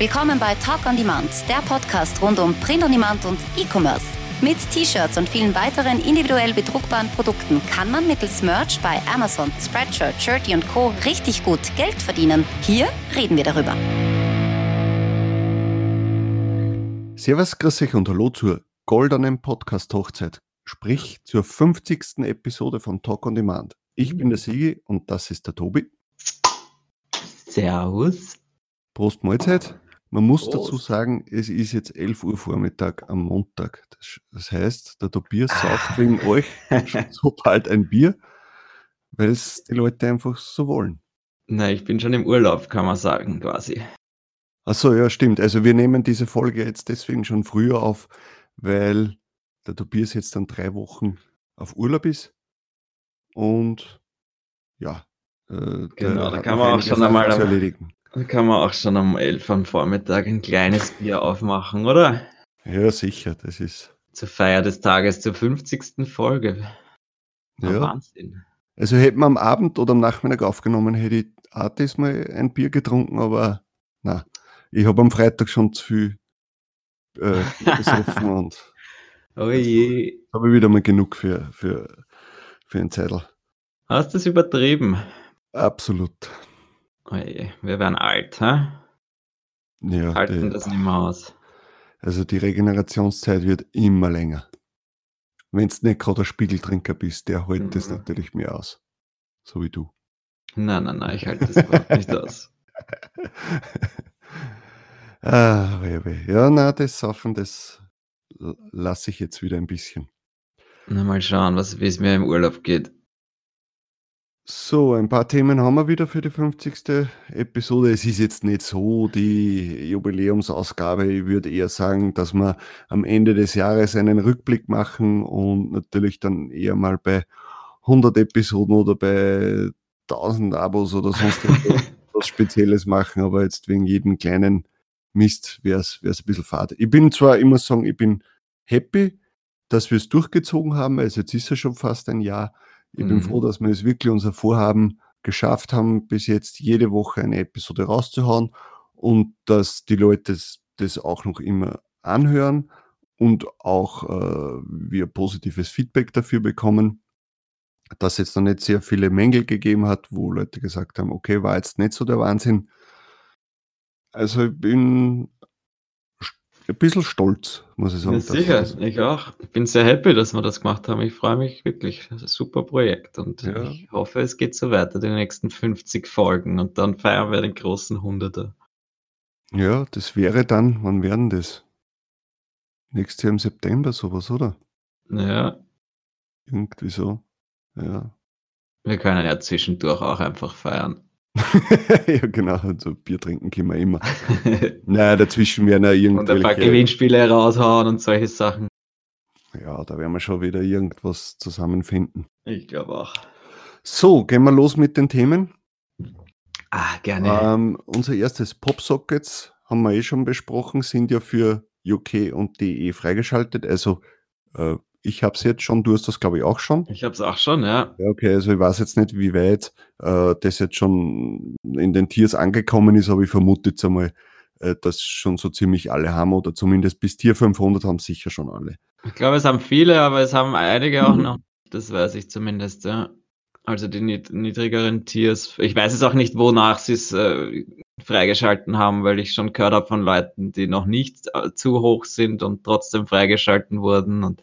Willkommen bei Talk on Demand, der Podcast rund um Print on Demand und E-Commerce. Mit T-Shirts und vielen weiteren individuell bedruckbaren Produkten kann man mittels Merch bei Amazon, Spreadshirt, Shirty und Co. richtig gut Geld verdienen. Hier reden wir darüber. Servus, grüß euch und hallo zur goldenen Podcast-Hochzeit, sprich zur 50. Episode von Talk on Demand. Ich bin der Sigi und das ist der Tobi. Servus. Prost Mahlzeit. Man muss Prost. dazu sagen, es ist jetzt 11 Uhr Vormittag am Montag. Das, das heißt, der Tobias sauft wegen euch schon so bald ein Bier, weil es die Leute einfach so wollen. Na, ich bin schon im Urlaub, kann man sagen, quasi. Achso, ja, stimmt. Also wir nehmen diese Folge jetzt deswegen schon früher auf, weil der Tobias jetzt dann drei Wochen auf Urlaub ist. Und ja, äh, Genau, da kann man auch schon einmal erledigen. Da kann man auch schon um 11 am Vormittag ein kleines Bier aufmachen, oder? Ja, sicher, das ist. Zur Feier des Tages, zur 50. Folge. Ja. Wahnsinn. Also hätten wir am Abend oder am Nachmittag aufgenommen, hätte ich auch diesmal ein Bier getrunken, aber na, ich habe am Freitag schon zu viel äh, gesoffen und Oh je. habe ich wieder mal genug für, für, für ein Zeitl. Hast du es übertrieben? Absolut. Oh je. Wir werden alt, hä? Ja, Halten die, das nicht mehr aus. also die Regenerationszeit wird immer länger. Wenn du nicht gerade ein Spiegeltrinker bist, der hält das Mhm. natürlich mehr aus. So wie du. Nein, nein, nein, ich halte das überhaupt nicht aus. ah, weh. Ja, na, das Saufen, das lasse ich jetzt wieder ein bisschen. Na, mal schauen, was, wie es mir im Urlaub geht. So, ein paar Themen haben wir wieder für die 50. Episode. Es ist jetzt nicht so die Jubiläumsausgabe. Ich würde eher sagen, dass wir am Ende des Jahres einen Rückblick machen und natürlich dann eher mal bei 100 Episoden oder bei 1000 Abos oder sonst was Spezielles machen. Aber jetzt wegen jedem kleinen Mist wäre es ein bisschen fad. Ich bin zwar immer sagen, ich bin happy, dass wir es durchgezogen haben. Also jetzt ist ja schon fast ein Jahr. Ich bin Mhm. froh, dass wir es wirklich unser Vorhaben geschafft haben, bis jetzt jede Woche eine Episode rauszuhauen und dass die Leute das, das auch noch immer anhören und auch äh, wir positives Feedback dafür bekommen, dass es noch nicht sehr viele Mängel gegeben hat, wo Leute gesagt haben, okay, war jetzt nicht so der Wahnsinn. Also ich bin ein bisschen stolz, muss ich sagen. Ja, sicher, das- ich auch. Ich bin sehr happy, dass wir das gemacht haben. Ich freue mich wirklich. Das ist ein super Projekt und Ja. ich hoffe, es geht so weiter, die nächsten 50 Folgen und dann feiern wir den großen Hunderter. Ja, das wäre dann, wann werden das? Nächstes Jahr im September sowas, oder? Ja, Irgendwie so. Ja. wir können ja zwischendurch auch einfach feiern. ja, genau. Also Bier trinken können wir immer. Naja, dazwischen werden ja und ein paar irgendwelche. Gewinnspiele raushauen und solche Sachen. Ja, da werden wir schon wieder irgendwas zusammenfinden. Ich glaube auch. So, gehen wir los mit den Themen. Ah, gerne. Ähm, unser erstes Popsockets haben wir eh schon besprochen, sind ja für UK und DE freigeschaltet. Also äh, ich habe es jetzt schon, du hast das glaube ich auch schon. Ich habe es auch schon, ja. Ja, okay, also ich weiß jetzt nicht, wie weit äh, das jetzt schon in den Tiers angekommen ist, aber ich vermute jetzt einmal, äh, dass schon so ziemlich alle haben oder zumindest bis Tier 500 haben sicher schon alle. Ich glaube, es haben viele, aber es haben einige auch Mhm. noch. Das weiß ich zumindest, ja. Also die nied niedrigeren Tiers. Ich weiß es auch nicht, wonach sie es äh, freigeschalten haben, weil ich schon gehört habe von Leuten, die noch nicht äh, zu hoch sind und trotzdem freigeschalten wurden. Und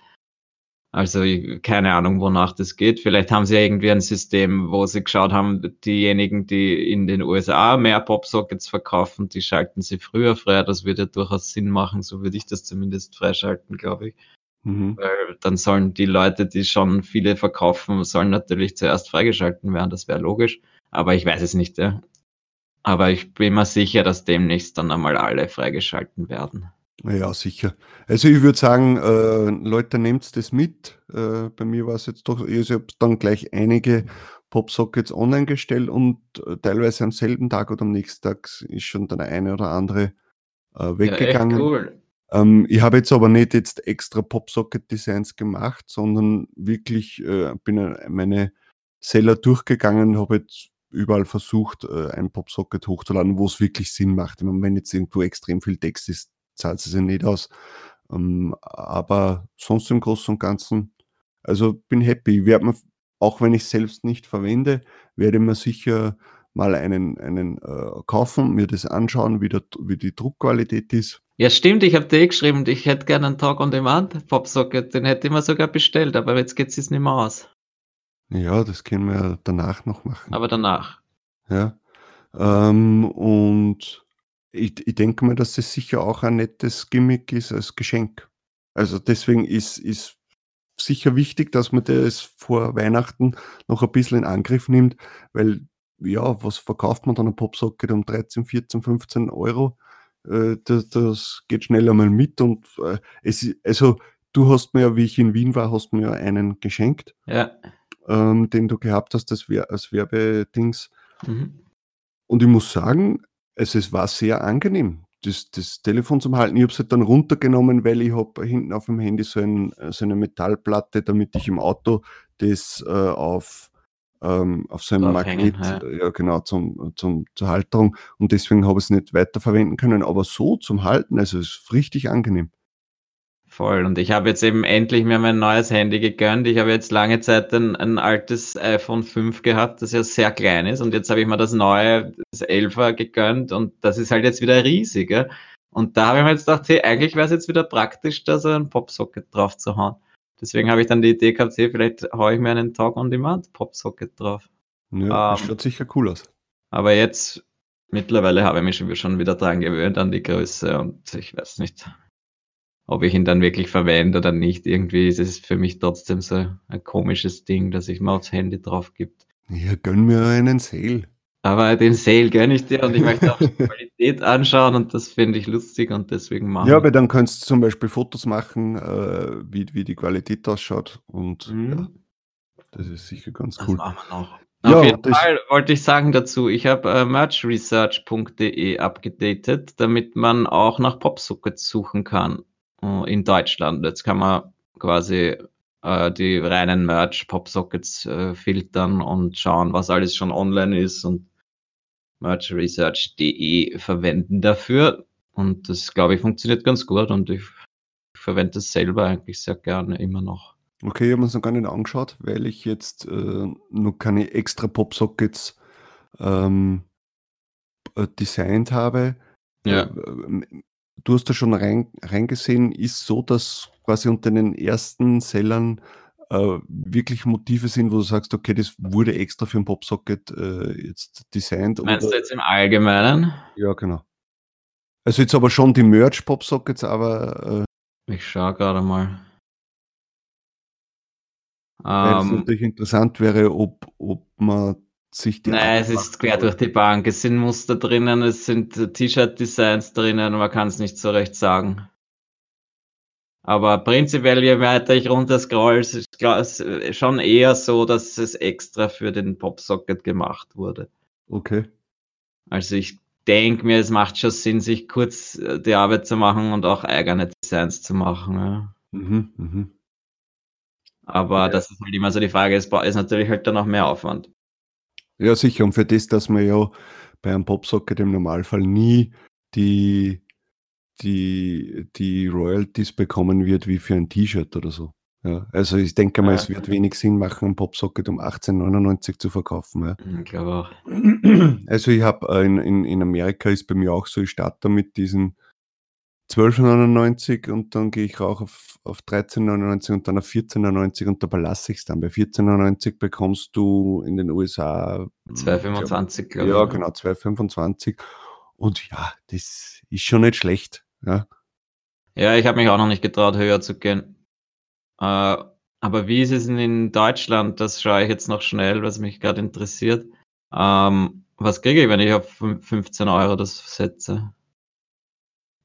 also keine Ahnung, wonach das geht. Vielleicht haben sie ja irgendwie ein System, wo sie geschaut haben, diejenigen, die in den USA mehr Popsockets verkaufen, die schalten sie früher frei. Das würde ja durchaus Sinn machen. So würde ich das zumindest freischalten, glaube ich. Mhm. Weil dann sollen die Leute, die schon viele verkaufen, sollen natürlich zuerst freigeschalten werden. Das wäre logisch. Aber ich weiß es nicht, ja. Aber ich bin mir sicher, dass demnächst dann einmal alle freigeschalten werden. Ja, sicher. Also ich würde sagen, äh, Leute, nehmt das mit. Äh, bei mir war es jetzt doch, ich habe dann gleich einige Popsockets online gestellt und äh, teilweise am selben Tag oder am nächsten Tag ist schon dann eine oder andere äh, weggegangen. Ja, cool. Ähm, ich habe jetzt aber nicht jetzt extra Popsocket-Designs gemacht, sondern wirklich äh, bin meine Seller durchgegangen, habe jetzt überall versucht, äh, ein Popsocket hochzuladen, wo es wirklich Sinn macht. Meine, wenn jetzt irgendwo extrem viel Text ist, zahlt es ja nicht aus. Ähm, aber sonst im Großen und Ganzen, also bin happy. Ich werde mir, auch wenn ich es selbst nicht verwende, werde mir sicher mal einen, einen äh, kaufen, mir das anschauen, wie, der, wie die Druckqualität ist. Ja, stimmt, ich habe dir eh geschrieben, ich hätte gerne einen Talk on Demand Popsocket, den hätte ich mir sogar bestellt, aber jetzt geht es nicht mehr aus. Ja, das können wir danach noch machen. Aber danach. Ja. Ähm, und ich, ich denke mal, dass das sicher auch ein nettes Gimmick ist als Geschenk. Also deswegen ist, ist sicher wichtig, dass man das vor Weihnachten noch ein bisschen in Angriff nimmt, weil ja, was verkauft man dann ein Popsocket um 13, 14, 15 Euro? Äh, das, das, geht schnell einmal mit und äh, es, also du hast mir ja, wie ich in Wien war, hast mir ja einen geschenkt. Ja ähm, den du gehabt hast das als Werbedings. Mhm. Und ich muss sagen, es, es war sehr angenehm, das, das Telefon zum Halten. Ich habe es halt dann runtergenommen, weil ich habe hinten auf dem Handy so, ein, so eine Metallplatte, damit ich im Auto das äh, auf, ähm, auf so einem Magnet, ja. ja. genau, zum, zum, zur Halterung und deswegen habe ich es nicht weiterverwenden können, aber so zum Halten, also es ist richtig angenehm. Voll. Und ich habe jetzt eben endlich mir mein neues Handy gegönnt. Ich habe jetzt lange Zeit ein, ein altes iPhone 5 gehabt, das ja sehr klein ist. Und jetzt habe ich mir das neue, das 11er gegönnt. Und das ist halt jetzt wieder riesig. Ja? Und da habe ich mir jetzt gedacht, hey, eigentlich wäre es jetzt wieder praktisch, da so ein Popsocket drauf zu hauen. Deswegen habe ich dann die Idee gehabt, hey, vielleicht haue ich mir einen Talk on Demand Popsocket drauf. Ja, das ähm, schaut sicher cool aus. Aber jetzt, mittlerweile habe ich mich schon wieder dran gewöhnt an die Größe und ich weiß nicht ob ich ihn dann wirklich verwende oder nicht. Irgendwie ist es für mich trotzdem so ein komisches Ding, dass ich mir aufs Handy drauf gibt. Ja, gönn mir einen Sale. Aber den Sale gönne ich dir und ich möchte auch die Qualität anschauen und das finde ich lustig und deswegen machen. Ja, aber dann kannst du zum Beispiel Fotos machen, äh, wie, wie die Qualität ausschaut und mhm. ja, das ist sicher ganz cool. Das machen wir noch. Auf jeden Fall wollte ich sagen dazu, ich habe äh, merchresearch.de abgedatet, damit man auch nach Popsockets suchen kann. Äh, in Deutschland. Jetzt kann man quasi äh, die reinen Merch-Popsockets äh, filtern und schauen, was alles schon online ist und merchresearch.de verwenden dafür. Und das, glaube ich, funktioniert ganz gut und ich, ich verwende das selber eigentlich sehr gerne immer noch. Okay, ich habe mir es noch gar nicht angeschaut, weil ich jetzt äh, noch keine extra Popsockets ähm, äh, designt habe. Ja. Du hast da schon rein, reingesehen, ist so, dass quasi unter den ersten Sellern äh, wirklich Motive sind, wo du sagst, okay, das wurde extra für ein Popsocket äh, jetzt designt. Meinst oder? du jetzt im Allgemeinen? Ja, genau. Also jetzt aber schon die Merch-Popsockets, aber. Äh, ich schaue gerade mal. Weil es ähm, natürlich interessant wäre, ob, ob man sich die. Nein, es ist quer durch die Bank. Es sind Muster drinnen, es sind T-Shirt-Designs drinnen, man kann es nicht so recht sagen. Aber prinzipiell, je weiter ich runter scroll, ist es schon eher so, dass es extra für den Popsocket gemacht wurde. Okay. Also ich denke mir, es macht schon Sinn, sich kurz äh, die Arbeit zu machen und auch eigene Designs zu machen. Ja. Mhm, mhm. Aber ja. das ist halt immer so die Frage, es ist natürlich halt dann noch mehr Aufwand. Ja, sicher. Und für das, dass man ja bei einem Popsocket im Normalfall nie die, die, die Royalties bekommen wird wie für ein T-Shirt oder so. Ja, also ich denke mal, ja. es wird wenig Sinn machen, ein Popsocket um 18,99 zu verkaufen. Ja. Ich glaube auch. Also ich habe äh, in, in, in Amerika ist bei mir auch so, ich starte mit diesen 12,99 und dann gehe ich auch auf, auf 13,99 und dann auf 14,99 und da belasse ich es dann. Bei 14,99 bekommst du in den USA 2,25, glaube ich. Ja, genau, 2,25. Und ja, das ist schon nicht schlecht. Ja, ja ich habe mich auch noch nicht getraut, höher zu gehen. Äh, aber wie ist es denn in Deutschland? Das schaue ich jetzt noch schnell, was mich gerade interessiert. Ähm, was kriege ich, wenn ich auf 15 Euro das setze?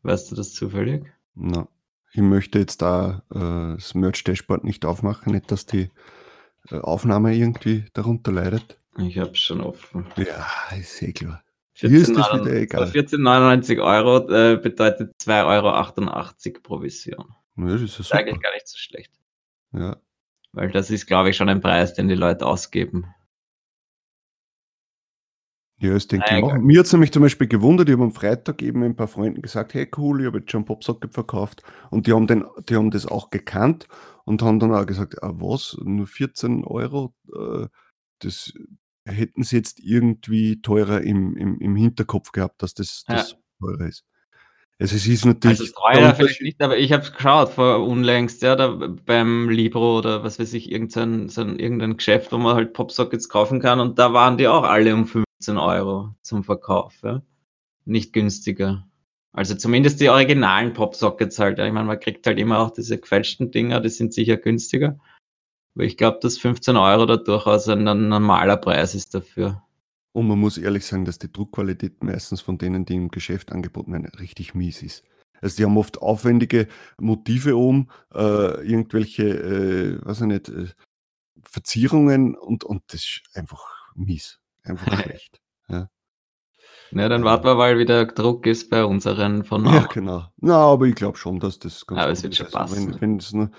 Weißt du das zufällig? Na, ich möchte jetzt da äh, das Merch-Dashboard nicht aufmachen, nicht, dass die äh, Aufnahme irgendwie darunter leidet. Ich habe schon offen. Ja, ist eh klar. Hier ist das wieder egal. 14,99 Euro äh, bedeutet 2,88 Euro Provision. Ja, das ist, ja super. eigentlich gar nicht so schlecht. Ja. Weil das ist, glaube ich, schon ein Preis, den die Leute ausgeben. Ja, das denke ich auch. Mir hat es nämlich zum Beispiel gewundert, ich habe am Freitag eben ein paar Freunden gesagt, hey cool, ich habe jetzt schon Popsocket verkauft und die haben, den, die haben das auch gekannt und haben dann auch gesagt, ah, was, nur 14 Euro, äh, das hätten sie jetzt irgendwie teurer im, im, im Hinterkopf gehabt, dass das, Ja. das teurer ist. Also es ist natürlich Also der teuer vielleicht nicht, aber ich habe geschaut vor unlängst, ja, da beim Libro oder was weiß ich, irgendein, so ein, irgendein Geschäft, wo man halt Popsockets kaufen kann und da waren die auch alle um 15 Euro zum Verkauf, ja. Nicht günstiger. Also zumindest die originalen Popsockets halt. Ja. Ich meine, man kriegt halt immer auch diese gefälschten Dinger, die sind sicher günstiger. Aber ich glaube, dass 15 Euro da durchaus ein, ein normaler Preis ist dafür. Und man muss ehrlich sagen, dass die Druckqualität meistens von denen, die im Geschäft angeboten werden, richtig mies ist. Also die haben oft aufwendige Motive oben, äh, irgendwelche, äh, weiß ich nicht, äh, Verzierungen und, und das ist einfach mies. Einfach schlecht. Ja. Ja, dann warten wir mal, wie der Druck ist bei unseren von ja, auch. genau. Na, aber ich glaube schon, dass das ganz Aber es wird schon Also passen. wenn nur,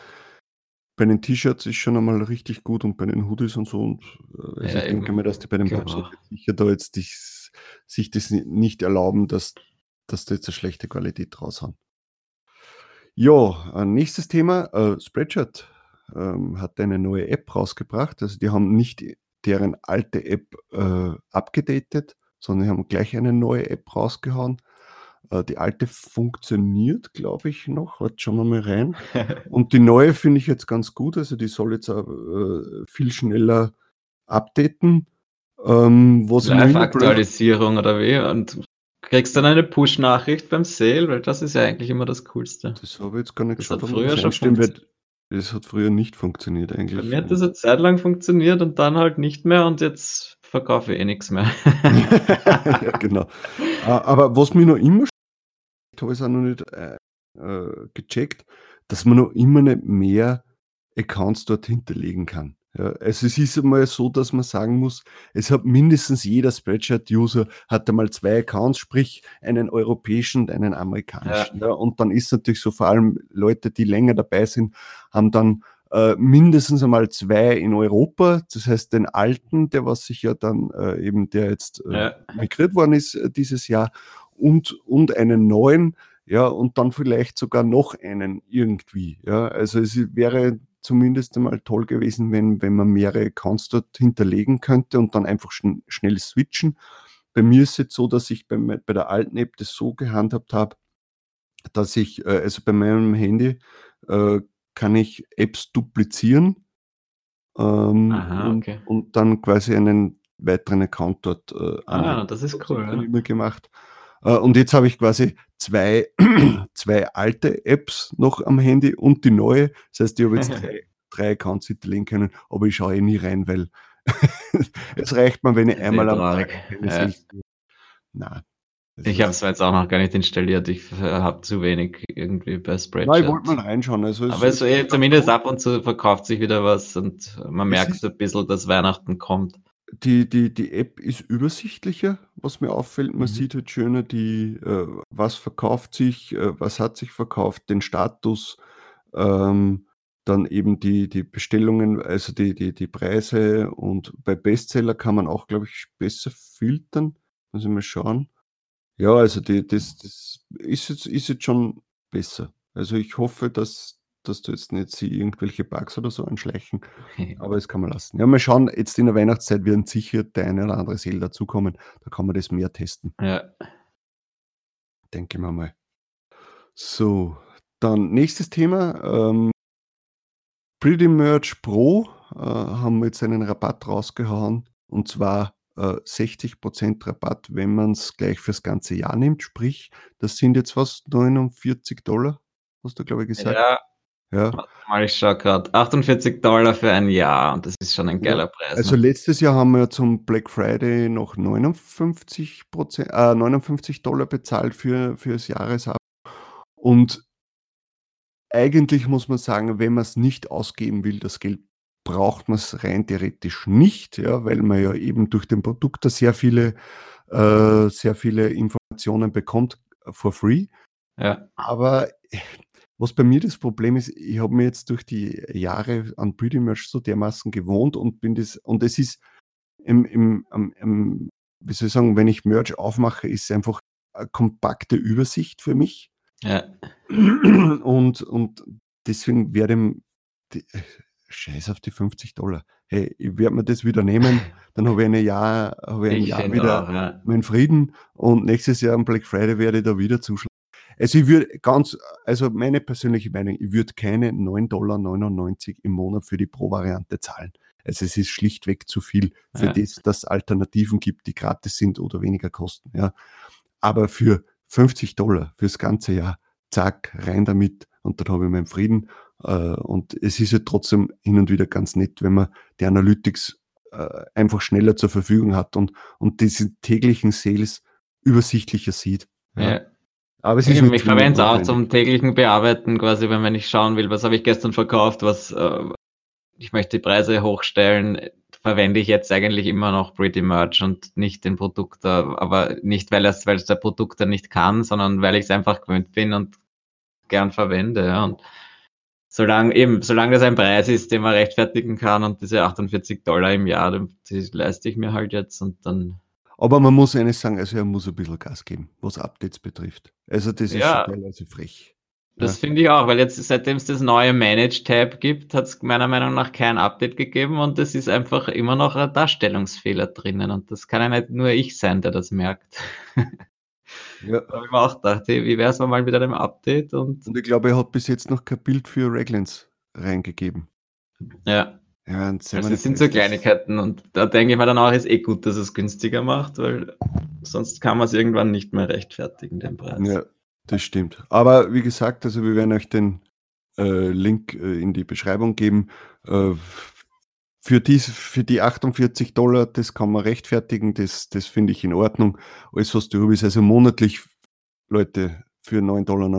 bei den T-Shirts ist schon einmal richtig gut und bei den Hoodies und so. Und, äh, also Ja, ich denke eben. mal, dass die bei den Popsockets sicher da jetzt dich, sich das ni- nicht erlauben, dass, dass da jetzt eine schlechte Qualität draus haben. Ja, nächstes Thema. Äh, Spreadshirt ähm, hat eine neue App rausgebracht. Also die haben nicht deren alte App äh, abgedatet, sondern die haben gleich eine neue App rausgehauen. Äh, die alte funktioniert, glaube ich, noch. Warte, schauen wir mal rein. Und die neue finde ich jetzt ganz gut. Also die soll jetzt auch, äh, viel schneller updaten. Ähm, Live-Aktualisierung oder wie? Und kriegst dann eine Push-Nachricht beim Sale, weil das ist ja eigentlich immer das Coolste. Das habe ich jetzt gar nicht Das geschaut, hat früher schon wird. Das hat früher nicht funktioniert eigentlich. Bei mir hat das eine Zeit lang funktioniert und dann halt nicht mehr und jetzt verkaufe ich eh nichts mehr. ja, genau. Ah, Aber was mir noch immer ich habe es auch noch nicht äh, äh, gecheckt, dass man noch immer nicht mehr Accounts dort hinterlegen kann. Ja, also es ist einmal so, dass man sagen muss, es hat mindestens jeder Spreadshirt-User hat einmal zwei Accounts, sprich einen europäischen und einen amerikanischen. Ja. und dann ist natürlich so, vor allem Leute, die länger dabei sind, haben dann äh, mindestens einmal zwei in Europa, das heißt den alten, der was sich ja dann äh, eben, der jetzt äh, Ja. migriert worden ist äh, dieses Jahr und, und einen neuen, ja, und dann vielleicht sogar noch einen irgendwie. Ja, also es wäre zumindest einmal toll gewesen, wenn, wenn man mehrere Accounts dort hinterlegen könnte und dann einfach schn schnell switchen. Bei mir ist es jetzt so, dass ich bei, bei der alten App das so gehandhabt habe, dass ich, äh, also bei meinem Handy äh, kann ich Apps duplizieren ähm, Aha, und, okay. und dann quasi einen weiteren Account dort äh, Ah, anlegen. das ist Das cool. dann Ja. immer gemacht. Äh, Und jetzt habe ich quasi zwei, zwei alte Apps noch am Handy und die neue. Das heißt, ich habe jetzt drei, drei Accounts hinterlegen können, aber ich schaue eh nie rein, weil es reicht mir, wenn ich eh einmal am. Tag Ja. Nein. Ich habe es jetzt auch noch gar nicht installiert. Ich habe zu wenig irgendwie bei Nein, ich wollte mal reinschauen. Also Aber es, eh, zumindest ab und zu verkauft sich wieder was und man merkt ist- ein bisschen, dass Weihnachten kommt. Die, die, die App ist übersichtlicher, was mir auffällt. Man Mhm. sieht halt schöner, die, äh, was verkauft sich, äh, was hat sich verkauft, den Status, ähm, dann eben die, die Bestellungen, also die, die, die Preise und bei Bestseller kann man auch, glaube ich, besser filtern. Muss ich mal schauen. Ja, also die, das, das ist, jetzt, ist jetzt schon besser. Also ich hoffe, dass, dass du jetzt nicht sie irgendwelche Bugs oder so anschleichen. Aber das kann man lassen. Ja, mal schauen, jetzt in der Weihnachtszeit werden sicher der eine oder andere Sale dazukommen. Da kann man das mehr testen, Ja. denke ich mir mal. So, dann nächstes Thema. Ähm, Pretty Merch Pro äh, haben jetzt einen Rabatt rausgehauen und zwar äh, 60% Rabatt, wenn man es gleich fürs ganze Jahr nimmt. Sprich, das sind jetzt was, 49 Dollar, hast du, glaube ich, gesagt. ja, Ja. mal, schaue gerade. 48 Dollar für ein Jahr und das ist schon ein geiler Preis. Also ne? letztes Jahr haben wir zum Black Friday noch 59, Prozent, äh, 59 Dollar bezahlt für, für das Jahresabo. Und eigentlich muss man sagen, wenn man es nicht ausgeben will, das Geld, braucht man es rein theoretisch nicht, ja, weil man ja eben durch den Produkt da sehr viele, äh, sehr viele Informationen bekommt äh, for free. ja. Aber was bei mir das Problem ist, ich habe mir jetzt durch die Jahre an Pretty Merch so dermaßen gewohnt und bin das, und es ist im, im, am, am wie soll ich sagen, wenn ich Merch aufmache, ist es einfach eine kompakte Übersicht für mich. Ja. Und, und deswegen werde ich, scheiß auf die 50 Dollar. Hey, ich werde mir das wieder nehmen, dann habe ich ein Jahr, habe ich ein Ich Jahr wieder auch, ja. meinen Frieden und nächstes Jahr am Black Friday werde ich da wieder zuschlagen. Also ich würde ganz, also meine persönliche Meinung, ich würde keine 9,99 Dollar im Monat für die Pro-Variante zahlen. Also es ist schlichtweg zu viel, für Ja. das, dass Alternativen gibt, die gratis sind oder weniger kosten. Ja. Aber für 50 Dollar fürs ganze Jahr, zack, rein damit und dann habe ich meinen Frieden. Äh, Und es ist ja trotzdem hin und wieder ganz nett, wenn man die Analytics äh, einfach schneller zur Verfügung hat und, und diese täglichen Sales übersichtlicher sieht. Ja. Ja. Aber es ist Ich, nicht verwende es auch zum täglichen Bearbeiten, quasi, wenn, wenn ich schauen will, was habe ich gestern verkauft, was äh, ich möchte die Preise hochstellen, verwende ich jetzt eigentlich immer noch Pretty Merch und nicht den Produkter, aber nicht, weil es, weil es der Produkter nicht kann, sondern weil ich es einfach gewöhnt bin und gern verwende. Ja. Und solange eben, solange das ein Preis ist, den man rechtfertigen kann und diese 48 Dollar im Jahr, die leiste ich mir halt jetzt und dann Aber man muss eines sagen, also er muss ein bisschen Gas geben, was Updates betrifft. Also das ist Ja. schon teilweise frech. Das finde ich auch, weil jetzt, seitdem es das neue Manage-Tab gibt, hat es meiner Meinung nach kein Update gegeben und es ist einfach immer noch ein Darstellungsfehler drinnen und das kann ja nicht nur ich sein, der das merkt. Ja. Da habe ich mir auch gedacht, hey, wie wäre es mal mit einem Update und Und ich glaube, er hat bis jetzt noch kein Bild für Raglands reingegeben. ja, Ja, also das sind so Kleinigkeiten und da denke ich mir dann auch, ist eh gut, dass es günstiger macht, weil sonst kann man es irgendwann nicht mehr rechtfertigen, den Preis. Ja, das stimmt. Aber wie gesagt, also wir werden euch den äh, Link äh, in die Beschreibung geben. Äh, für, dies, für die 48 Dollar, das kann man rechtfertigen, das, das finde ich in Ordnung. Alles, was darüber ist, also monatlich, Leute, für 9,99 Dollar,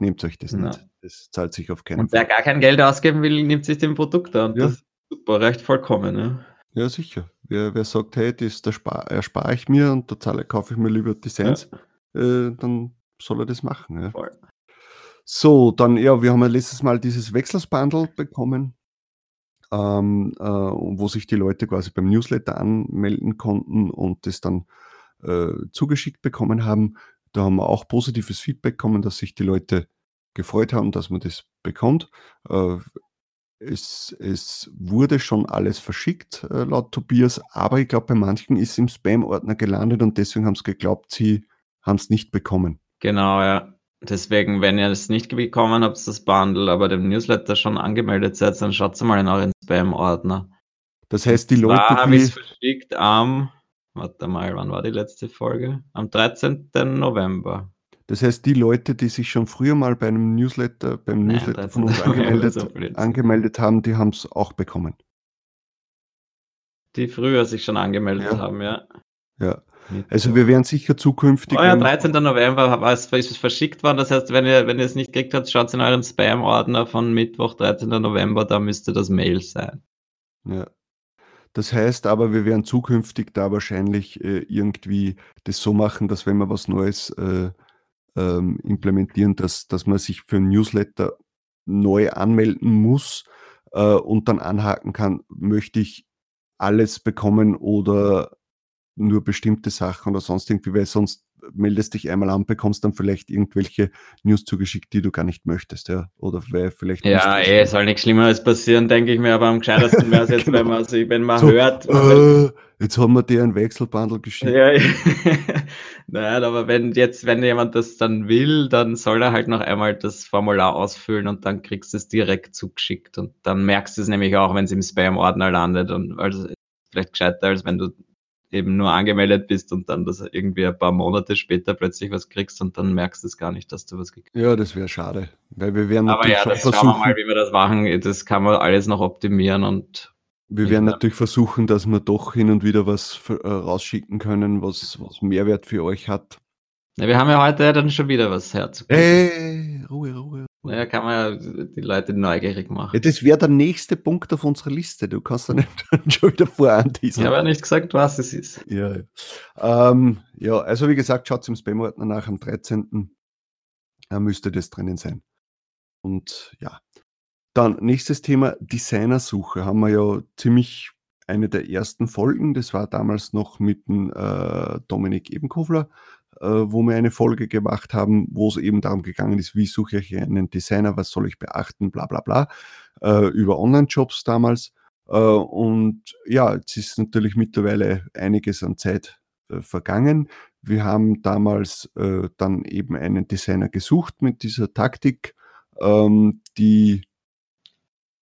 nehmt euch das Ja. nicht. Das zahlt sich auf keinen Und wer Fall. gar kein Geld ausgeben will, nimmt sich den Produkt an. Ja. Das super, reicht vollkommen. Ja. Ja, sicher. Wer, wer sagt, hey, das da spar, erspare ich mir und da zahle, kaufe ich mir lieber Designs, äh, dann soll er das machen. Ja. Voll. So, dann, ja, wir haben ja letztes Mal dieses Wechselsbundle bekommen, ähm, äh, wo sich die Leute quasi beim Newsletter anmelden konnten und das dann äh, zugeschickt bekommen haben. Da haben wir auch positives Feedback bekommen, dass sich die Leute gefreut haben, dass man das bekommt. Äh, es, es wurde schon alles verschickt, äh, laut Tobias, aber ich glaube, bei manchen ist im Spam-Ordner gelandet und deswegen haben sie geglaubt, sie haben es nicht bekommen. Genau, ja. Deswegen, wenn ihr es nicht bekommen habt, das Bundle, aber dem Newsletter schon angemeldet seid, dann schaut mal in euren Spam-Ordner. Das heißt, die Leute, Da habe ich es verschickt am, warte mal, wann war die letzte Folge? Am 13. November. Das heißt, die Leute, die sich schon früher mal bei einem Newsletter, beim Nein, Newsletter von 13. uns angemeldet, So angemeldet haben, die haben es auch bekommen. Die früher sich schon angemeldet Ja. haben, ja. Ja. Also wir werden sicher zukünftig. Oh ja, wenn- 13. November war es ist es verschickt worden. Das heißt, wenn ihr, wenn ihr es nicht gekriegt habt, schaut in euren Spam-Ordner von Mittwoch, 13. November, da müsste das Mail sein. Ja. Das heißt aber, wir werden zukünftig da wahrscheinlich äh, irgendwie das so machen, dass wenn wir was Neues äh, ähm, implementieren, dass, dass man sich für ein Newsletter neu anmelden muss äh, und dann anhaken kann, möchte ich alles bekommen oder nur bestimmte Sachen oder sonst irgendwie, weil sonst meldest dich einmal an, bekommst dann vielleicht irgendwelche News zugeschickt, die du gar nicht möchtest, ja. Oder weil vielleicht Ja, nicht- eh, es soll nichts Schlimmeres passieren, denke ich mir, aber am gescheitesten wäre es jetzt, Genau. wenn man, sich- wenn man So, hört. Äh, jetzt haben wir dir ein Wechselbundle geschickt. Ja. Nein, aber wenn jetzt, wenn jemand das dann will, dann soll er halt noch einmal das Formular ausfüllen und dann kriegst du es direkt zugeschickt und dann merkst du es nämlich auch, wenn es im Spam-Ordner landet und also vielleicht gescheiter, als wenn du eben nur angemeldet bist und dann das irgendwie ein paar Monate später plötzlich was kriegst und dann merkst du es gar nicht, dass du was gekriegt Ja, das wäre schade, weil wir werden Aber natürlich ja, das schauen wir versuchen, mal, wie wir das machen. Das kann man alles noch optimieren und wir werden natürlich versuchen, dass wir doch hin und wieder was äh, rausschicken können, was, was Mehrwert für euch hat. ja, wir haben ja heute dann schon wieder was herzugeben. Hey, Ruhe, Ruhe. Ruhe. Ja, kann man ja die Leute neugierig machen. Ja, das wäre der nächste Punkt auf unserer Liste. Du kannst da nicht schon wieder voranteasern. Ich habe ja nicht gesagt, was es ist. Ja, ja. Ähm, ja, also wie gesagt, schaut im Spam-Ordner nach am 13. Da müsste das drinnen sein. Und ja. Dann nächstes Thema, Designersuche. Haben wir ja ziemlich eine der ersten Folgen, das war damals noch mit dem äh, Dominik Ebenkofler, wo wir eine Folge gemacht haben, wo es eben darum gegangen ist, wie suche ich einen Designer, was soll ich beachten, bla bla bla, äh, über Online-Jobs damals. Äh, und ja, jetzt ist natürlich mittlerweile einiges an Zeit äh, vergangen. Wir haben damals äh, dann eben einen Designer gesucht mit dieser Taktik, ähm, die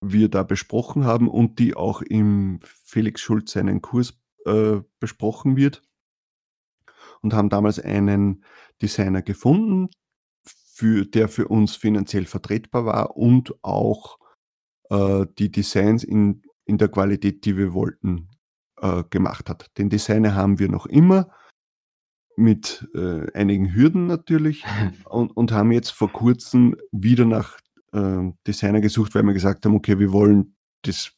wir da besprochen haben und die auch im Felix Schulz seinen Kurs äh, besprochen wird. Und haben damals einen Designer gefunden, für, der für uns finanziell vertretbar war und auch äh, die Designs in, in der Qualität, die wir wollten, äh, gemacht hat. Den Designer haben wir noch immer mit äh, einigen Hürden natürlich und, und haben jetzt vor kurzem wieder nach äh, Designer gesucht, weil wir gesagt haben, okay, wir wollen das,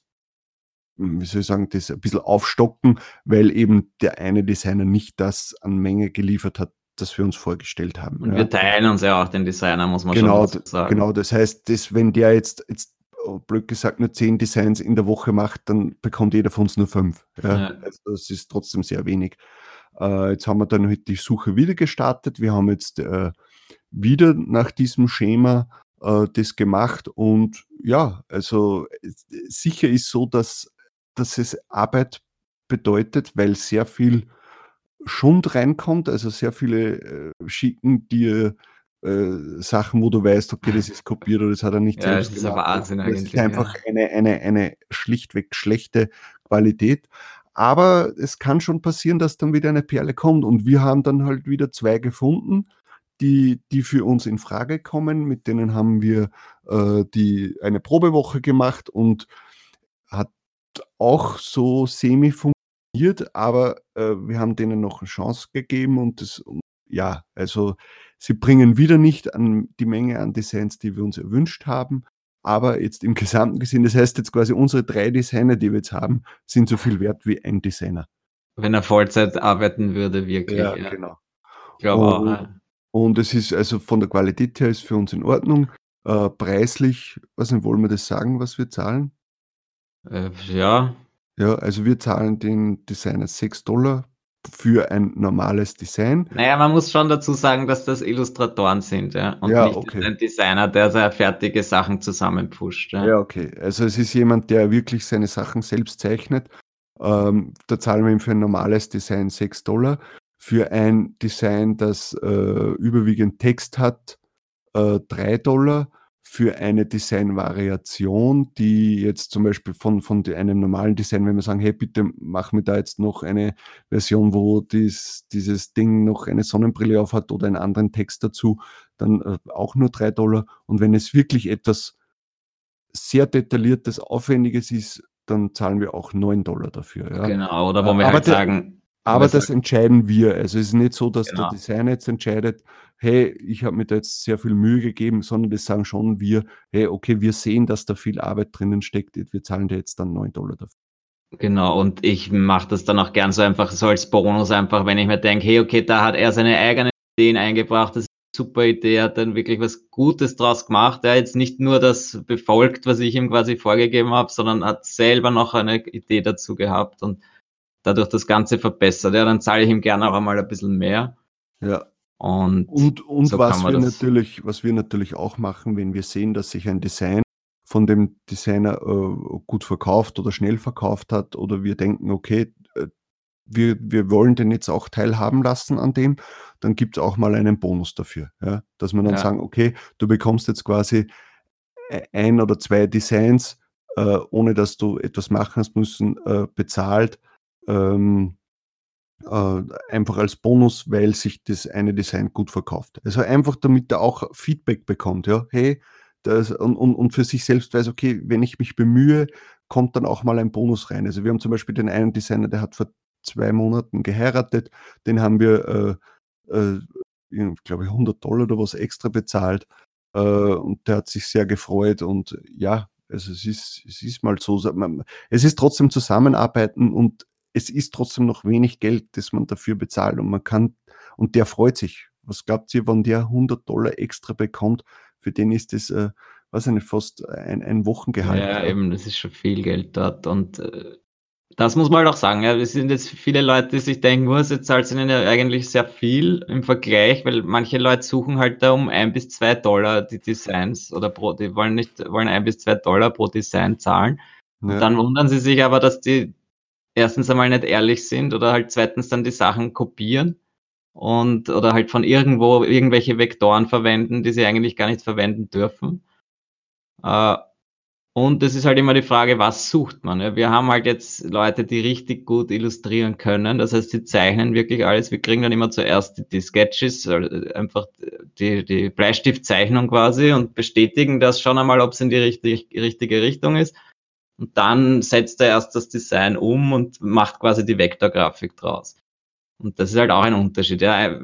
wie soll ich sagen, das ein bisschen aufstocken, weil eben der eine Designer nicht das an Menge geliefert hat, das wir uns vorgestellt haben. Und ja. wir teilen uns ja auch den Designer, muss man genau, schon sagen. Genau, das heißt, das, wenn der jetzt, jetzt oh, blöd gesagt nur zehn Designs in der Woche macht, dann bekommt jeder von uns nur fünf. Ja? Ja. Also das ist trotzdem sehr wenig. Äh, jetzt haben wir dann halt die Suche wieder gestartet. Wir haben jetzt äh, wieder nach diesem Schema äh, das gemacht und ja, also sicher ist so, dass, dass es Arbeit bedeutet, weil sehr viel Schund reinkommt, also sehr viele äh, schicken dir äh, Sachen, wo du weißt, okay, das ist kopiert oder das hat er nicht ja, selbst das gemacht. Ist Wahnsinn das ist einfach ja. eine, eine, eine schlichtweg schlechte Qualität. Aber es kann schon passieren, dass dann wieder eine Perle kommt. Und wir haben dann halt wieder zwei gefunden, die, die für uns in Frage kommen. Mit denen haben wir äh, die, eine Probewoche gemacht und hat auch so semi funktioniert, aber äh, wir haben denen noch eine Chance gegeben und das, ja, also sie bringen wieder nicht an die Menge an Designs, die wir uns erwünscht haben, aber jetzt im Gesamten gesehen, das heißt jetzt quasi unsere drei Designer, die wir jetzt haben, sind so viel wert wie ein Designer. Wenn er Vollzeit arbeiten würde, wirklich. Ja, ja. genau. Ich glaube auch. Ja. Und es ist also von der Qualität her ist für uns in Ordnung. Äh, preislich, was wollen wir das sagen, was wir zahlen? Äh, ja. Ja, also wir zahlen den Designer 6 Dollar für ein normales Design. Naja, man muss schon dazu sagen, dass das Illustratoren sind, ja. Und ja, nicht okay. ein Designer, der sehr fertige Sachen zusammenpusht. Ja. ja, okay. Also es ist jemand, der wirklich seine Sachen selbst zeichnet. Ähm, da zahlen wir ihm für ein normales Design 6 Dollar. Für ein Design, das äh, überwiegend Text hat, äh, 3 Dollar für eine Designvariation, die jetzt zum Beispiel von, von einem normalen Design, wenn wir sagen, hey, bitte mach mir da jetzt noch eine Version, wo dies, dieses Ding noch eine Sonnenbrille auf hat oder einen anderen Text dazu, dann äh, auch nur drei Dollar. Und wenn es wirklich etwas sehr detailliertes, aufwendiges ist, dann zahlen wir auch neun Dollar dafür. Ja. Genau, oder wo wir Aber halt sagen, aber das entscheiden wir. Also es ist nicht so, dass genau. der Designer jetzt entscheidet, hey, ich habe mir da jetzt sehr viel Mühe gegeben, sondern das sagen schon wir, hey, okay, wir sehen, dass da viel Arbeit drinnen steckt, wir zahlen dir jetzt dann 9 Dollar dafür. Genau, und ich mache das dann auch gern so einfach so als Bonus, einfach wenn ich mir denke, hey, okay, da hat er seine eigenen Ideen eingebracht, das ist eine super Idee, hat dann wirklich was Gutes draus gemacht. Er hat jetzt nicht nur das befolgt, was ich ihm quasi vorgegeben habe, sondern hat selber noch eine Idee dazu gehabt und dadurch das Ganze verbessert. Ja, dann zahle ich ihm gerne auch einmal ein bisschen mehr. Ja. Und, und, und so was, wir natürlich, was wir natürlich auch machen, wenn wir sehen, dass sich ein Design von dem Designer äh, gut verkauft oder schnell verkauft hat oder wir denken, okay, äh, wir, wir wollen den jetzt auch teilhaben lassen an dem, dann gibt es auch mal einen Bonus dafür. Ja? Dass man dann ja. sagen, okay, du bekommst jetzt quasi e-, ein oder zwei Designs, äh, ohne dass du etwas machen hast müssen, äh, bezahlt ähm, äh, einfach als Bonus, weil sich das eine Design gut verkauft. Also einfach, damit er auch Feedback bekommt, ja, hey, das, und, und, und für sich selbst weiß, okay, wenn ich mich bemühe, kommt dann auch mal ein Bonus rein. Also wir haben zum Beispiel den einen Designer, der hat vor zwei Monaten geheiratet, den haben wir, äh, äh, ich glaube 100 Dollar oder was extra bezahlt äh, und der hat sich sehr gefreut und ja, also es ist, es ist mal so, es ist trotzdem Zusammenarbeiten und es ist trotzdem noch wenig Geld, das man dafür bezahlt und man kann, und der freut sich. Was glaubt ihr, wenn der 100 Dollar extra bekommt? Für den ist das, äh, weiß ich nicht, fast ein, ein Wochengehalt. Ja, eben, das ist schon viel Geld dort und äh, Das muss man halt auch sagen. Ja, es sind jetzt viele Leute, die sich denken, was, jetzt zahlt ihnen ja eigentlich sehr viel im Vergleich, weil manche Leute suchen halt da um ein bis zwei Dollar die Designs oder pro, die wollen nicht, wollen ein bis zwei Dollar pro Design zahlen. Ja. Dann wundern sie sich aber, dass die erstens einmal nicht ehrlich sind oder halt zweitens dann die Sachen kopieren und oder halt von irgendwo irgendwelche Vektoren verwenden, die sie eigentlich gar nicht verwenden dürfen. Äh, und es ist halt immer die Frage, was sucht man? Wir haben halt jetzt Leute, die richtig gut illustrieren können. Das heißt, sie zeichnen wirklich alles. Wir kriegen dann immer zuerst die, die Sketches, äh, einfach die, die Bleistiftzeichnung quasi und bestätigen das schon einmal, ob es in die richtig, richtige Richtung ist. Und dann setzt er erst das Design um und macht quasi die Vektorgrafik draus. Und das ist halt auch ein Unterschied. Ja.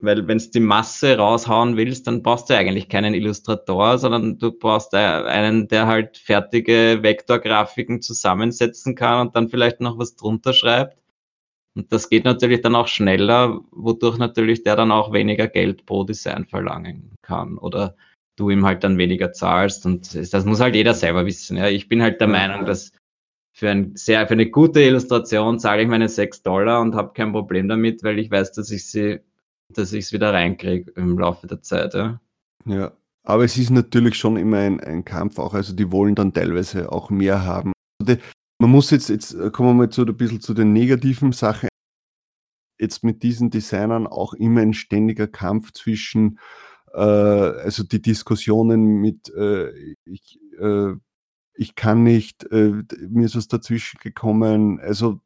Weil wenn du die Masse raushauen willst, dann brauchst du eigentlich keinen Illustrator, sondern du brauchst einen, der halt fertige Vektorgrafiken zusammensetzen kann und dann vielleicht noch was drunter schreibt. Und das geht natürlich dann auch schneller, wodurch natürlich der dann auch weniger Geld pro Design verlangen kann oder du ihm halt dann weniger zahlst. Und das muss halt jeder selber wissen. Ja. Ich bin halt der Meinung, dass für, ein sehr, für eine gute Illustration zahle ich meine 6 Dollar und habe kein Problem damit, weil ich weiß, dass ich sie dass ich es wieder reinkriege im Laufe der Zeit. Ja. ja, aber es ist natürlich schon immer ein, ein Kampf auch. Also die wollen dann teilweise auch mehr haben. Also die, man muss jetzt, jetzt kommen wir mal zu ein bisschen zu den negativen Sachen. Jetzt mit diesen Designern auch immer ein ständiger Kampf zwischen, äh, also die Diskussionen mit, äh, ich, äh, ich kann nicht, äh, mir ist was dazwischen gekommen. Also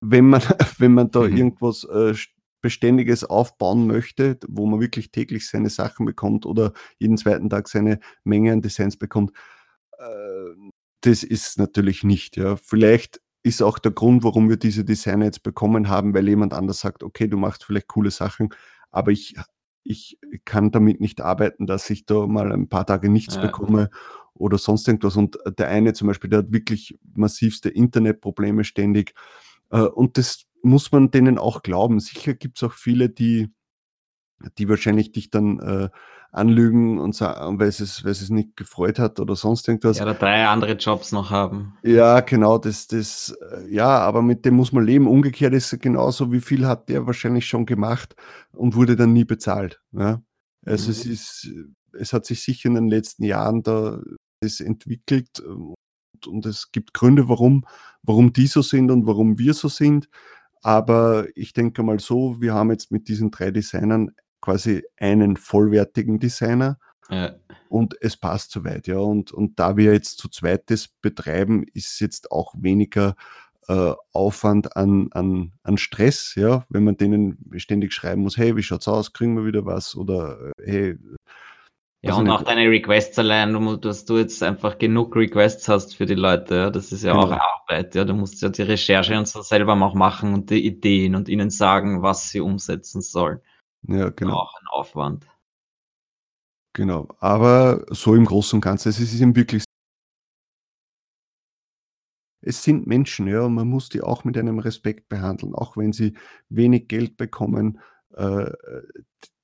wenn man, wenn man da mhm. irgendwas äh, Beständiges aufbauen möchte, wo man wirklich täglich seine Sachen bekommt oder jeden zweiten Tag seine Menge an Designs bekommt, äh, das ist natürlich nicht. Ja. Vielleicht ist auch der Grund, warum wir diese Designer jetzt bekommen haben, weil jemand anders sagt, okay, du machst vielleicht coole Sachen, aber ich, ich kann damit nicht arbeiten, dass ich da mal ein paar Tage nichts ja. bekomme oder sonst irgendwas. Und der eine zum Beispiel, der hat wirklich massivste Internetprobleme ständig. Äh, und das muss man denen auch glauben. Sicher gibt es auch viele, die, die wahrscheinlich dich dann äh, anlügen und sagen, weil es, weil es nicht gefreut hat oder sonst irgendwas. Ja, oder drei andere Jobs noch haben. Ja, genau, das, das, äh, ja, aber mit dem muss man leben. Umgekehrt ist es genauso, wie viel hat der wahrscheinlich schon gemacht und wurde dann nie bezahlt. Ja? Also mhm. es ist, es hat sich sicher in den letzten Jahren da das entwickelt und, und es gibt Gründe, warum, warum die so sind und warum wir so sind. Aber ich denke mal so, wir haben jetzt mit diesen drei Designern quasi einen vollwertigen Designer. Ja. Und es passt soweit, ja. Und, und da wir jetzt zu zweites betreiben, ist jetzt auch weniger äh, Aufwand an, an, an Stress, ja, wenn man denen ständig schreiben muss, hey, wie schaut's aus, kriegen wir wieder was? Oder äh, hey, ja, und auch deine Requests allein, dass du jetzt einfach genug Requests hast für die Leute, ja, das ist ja genau. auch Arbeit, ja. Du musst ja die Recherche und so selber auch machen und die Ideen und ihnen sagen, was sie umsetzen sollen. Ja, genau. Auch ein Aufwand. Genau, aber so im Großen und Ganzen, es ist eben wirklich es sind Menschen, ja, und man muss die auch mit einem Respekt behandeln, auch wenn sie wenig Geld bekommen. Äh,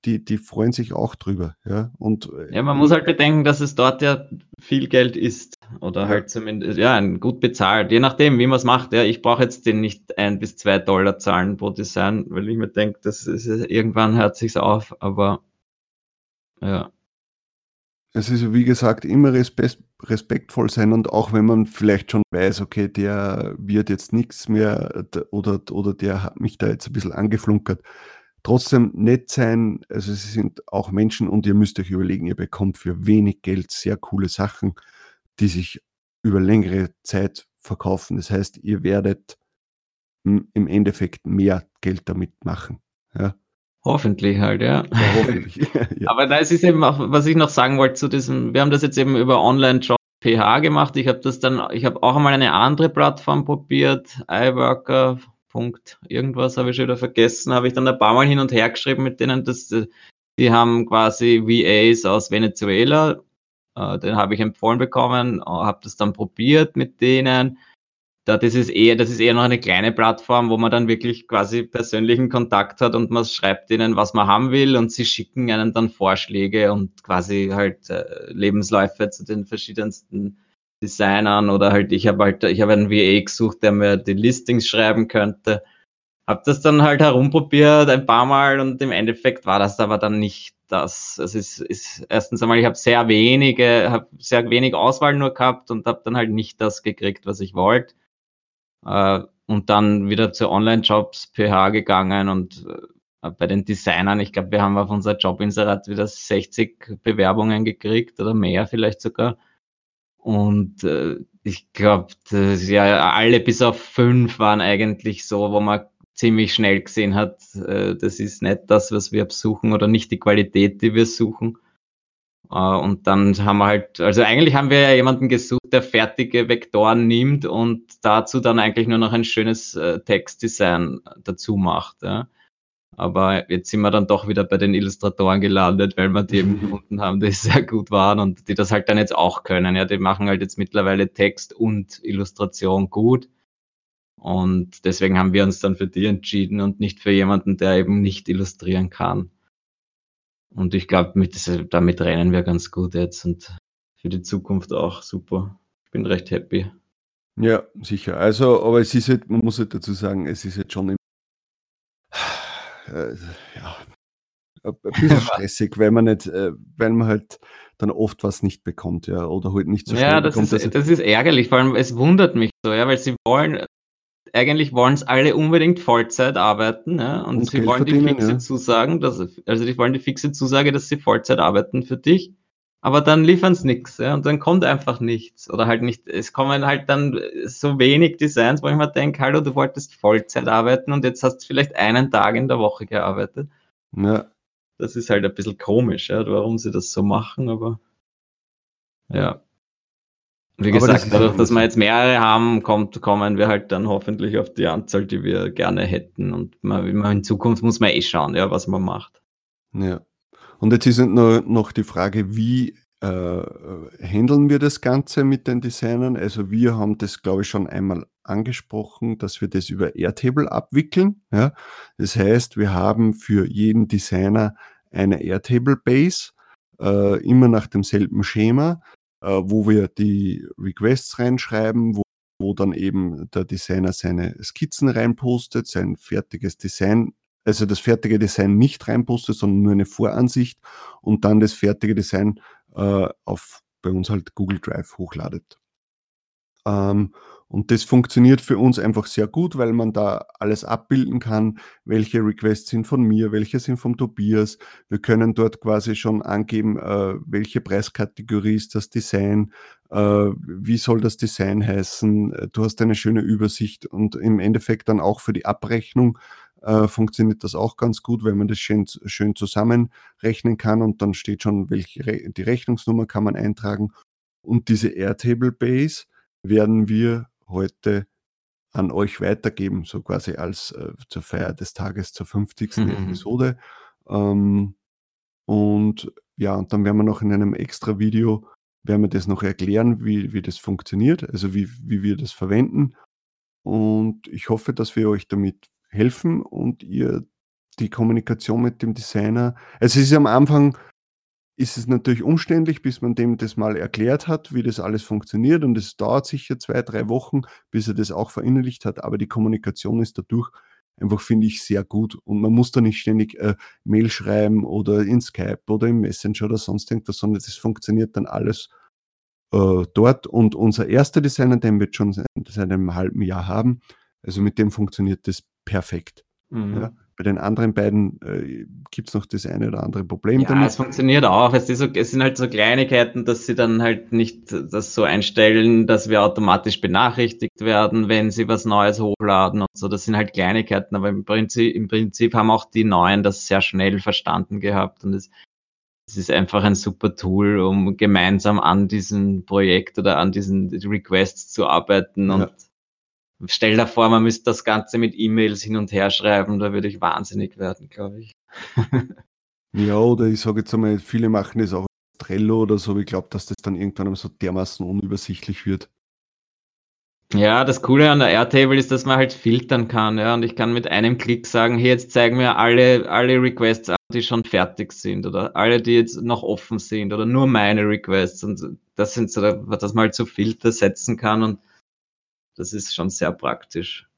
die, die freuen sich auch drüber. Ja, und, äh, ja man muss halt bedenken, dass es dort ja viel Geld ist. Oder halt zumindest, ja, gut bezahlt. Je nachdem, wie man es macht. Ja, ich brauche jetzt den nicht ein bis zwei Dollar zahlen pro Design, weil ich mir denke, das ist, irgendwann hört sich's auf, aber ja. Es ist, wie gesagt, immer respektvoll sein und auch wenn man vielleicht schon weiß, okay, der wird jetzt nichts mehr oder, oder der hat mich da jetzt ein bisschen angeflunkert, trotzdem nett sein. Also sie sind auch Menschen und ihr müsst euch überlegen, ihr bekommt für wenig Geld sehr coole Sachen, die sich über längere Zeit verkaufen. Das heißt, ihr werdet im Endeffekt mehr Geld damit machen. Ja. Hoffentlich halt, ja. ja hoffentlich. ja. Aber da ist eben auch, was ich noch sagen wollte zu diesem, wir haben das jetzt eben über Online-Job PH gemacht. Ich habe das dann, ich habe auch einmal eine andere Plattform probiert, iWorker Punkt irgendwas habe ich schon wieder vergessen, habe ich dann ein paar Mal hin und her geschrieben mit denen, dass äh, die haben quasi VAs aus Venezuela, äh, den habe ich empfohlen bekommen, äh, habe das dann probiert mit denen. Da, das ist eher, das ist eher noch eine kleine Plattform, wo man dann wirklich quasi persönlichen Kontakt hat und man schreibt ihnen, was man haben will und sie schicken einem dann Vorschläge und quasi halt äh, Lebensläufe zu den verschiedensten Designern oder halt, ich habe halt, ich habe einen VA gesucht, der mir die Listings schreiben könnte. Hab das dann halt herumprobiert ein paar Mal und im Endeffekt war das aber dann nicht das. Es ist, ist erstens einmal, ich habe sehr wenige, habe sehr wenig Auswahl nur gehabt und habe dann halt nicht das gekriegt, was ich wollte. Äh, und dann wieder zu Online-Jobs PH gegangen und äh, bei den Designern, ich glaube, wir haben auf unser Jobinserat wieder 60 Bewerbungen gekriegt oder mehr vielleicht sogar. Und äh, ich glaube, ja, alle bis auf fünf waren eigentlich so, wo man ziemlich schnell gesehen hat, äh, das ist nicht das, was wir suchen oder nicht die Qualität, die wir suchen. Äh, und dann haben wir halt, also eigentlich haben wir ja jemanden gesucht, der fertige Vektoren nimmt und dazu dann eigentlich nur noch ein schönes äh, Textdesign dazu macht. Ja. Aber jetzt sind wir dann doch wieder bei den Illustratoren gelandet, weil wir die eben gefunden haben, die sehr gut waren und die das halt dann jetzt auch können. Ja, die machen halt jetzt mittlerweile Text und Illustration gut. Und deswegen haben wir uns dann für die entschieden und nicht für jemanden, der eben nicht illustrieren kann. Und ich glaube, damit rennen wir ganz gut jetzt und für die Zukunft auch super. Ich bin recht happy. Ja, sicher. Also, aber es ist halt, man muss halt dazu sagen, es ist jetzt schon im äh, ja, ein bisschen stressig, weil man nicht, äh, weil man halt dann oft was nicht bekommt, ja, oder halt nicht so schnell ja, das bekommt. Ist, das ist ärgerlich, vor allem es wundert mich so, ja, weil sie wollen, eigentlich wollen es alle unbedingt Vollzeit arbeiten, ja, und, und sie Geld wollen die fixe ja. Zusagen, dass, also die wollen die fixe Zusage, dass sie Vollzeit arbeiten für dich aber dann liefern es nichts ja, und dann kommt einfach nichts oder halt nicht, es kommen halt dann so wenig Designs, wo ich mir denke, hallo, du wolltest Vollzeit arbeiten und jetzt hast du vielleicht einen Tag in der Woche gearbeitet. Ja. Das ist halt ein bisschen komisch, ja, warum sie das so machen, aber ja. Wie gesagt, das dadurch, dass wir jetzt mehrere haben, kommt, kommen wir halt dann hoffentlich auf die Anzahl, die wir gerne hätten. Und man, in Zukunft muss man eh schauen, ja, was man macht. Ja. Und jetzt ist noch, noch die Frage, wie äh, handeln wir das Ganze mit den Designern? Also wir haben das, glaube ich, schon einmal angesprochen, dass wir das über Airtable abwickeln. Ja? Das heißt, wir haben für jeden Designer eine Airtable-Base, äh, immer nach demselben Schema, äh, wo wir die Requests reinschreiben, wo, wo dann eben der Designer seine Skizzen reinpostet, sein fertiges Design also das fertige Design nicht reinpostet, sondern nur eine Voransicht und dann das fertige Design äh, auf bei uns halt Google Drive hochladet. Ähm, und das funktioniert für uns einfach sehr gut, weil man da alles abbilden kann, welche Requests sind von mir, welche sind vom Tobias. Wir können dort quasi schon angeben, äh, welche Preiskategorie ist das Design, äh, wie soll das Design heißen. Du hast eine schöne Übersicht und im Endeffekt dann auch für die Abrechnung äh, funktioniert das auch ganz gut, weil man das schön, schön zusammenrechnen kann und dann steht schon, welche Re die Rechnungsnummer kann man eintragen. Und diese Airtable Base werden wir heute an euch weitergeben, so quasi als äh, zur Feier des Tages zur 50. Mhm. Episode. Ähm, und ja, und dann werden wir noch in einem extra Video, werden wir das noch erklären, wie, wie das funktioniert, also wie, wie wir das verwenden. Und ich hoffe, dass wir euch damit helfen und ihr die Kommunikation mit dem Designer. Also es ist am Anfang ist es natürlich umständlich, bis man dem das mal erklärt hat, wie das alles funktioniert. Und es dauert sicher zwei, drei Wochen, bis er das auch verinnerlicht hat, aber die Kommunikation ist dadurch einfach, finde ich, sehr gut. Und man muss da nicht ständig äh, Mail schreiben oder in Skype oder im Messenger oder sonst irgendwas, sondern das funktioniert dann alles äh, dort. Und unser erster Designer, den wir schon seit einem halben Jahr haben, also mit dem funktioniert das perfekt. Mhm. Ja, bei den anderen beiden äh, gibt es noch das eine oder andere Problem ja, damit. es funktioniert auch. Es, so, es, sind halt so Kleinigkeiten, dass sie dann halt nicht das so einstellen, dass wir automatisch benachrichtigt werden, wenn sie was Neues hochladen und so. Das sind halt Kleinigkeiten, aber im Prinzip, im Prinzip haben auch die Neuen das sehr schnell verstanden gehabt und es, es ist einfach ein super Tool, um gemeinsam an diesem Projekt oder an diesen Requests zu arbeiten und Stell dir vor, man müsste das Ganze mit E-Mails hin und her schreiben, da würde ich wahnsinnig werden, glaube ich. ja, oder ich sage jetzt einmal, viele machen das auch Trello oder so. Ich glaube, dass das dann irgendwann so dermaßen unübersichtlich wird. Ja, das Coole an der Airtable ist, dass man halt filtern kann, ja, und ich kann mit einem Klick sagen, hey, jetzt zeigen mir alle, alle Requests an, die schon fertig sind oder alle, die jetzt noch offen sind oder nur meine Requests und das sind so, dass man halt so Filter setzen kann und das ist schon sehr praktisch.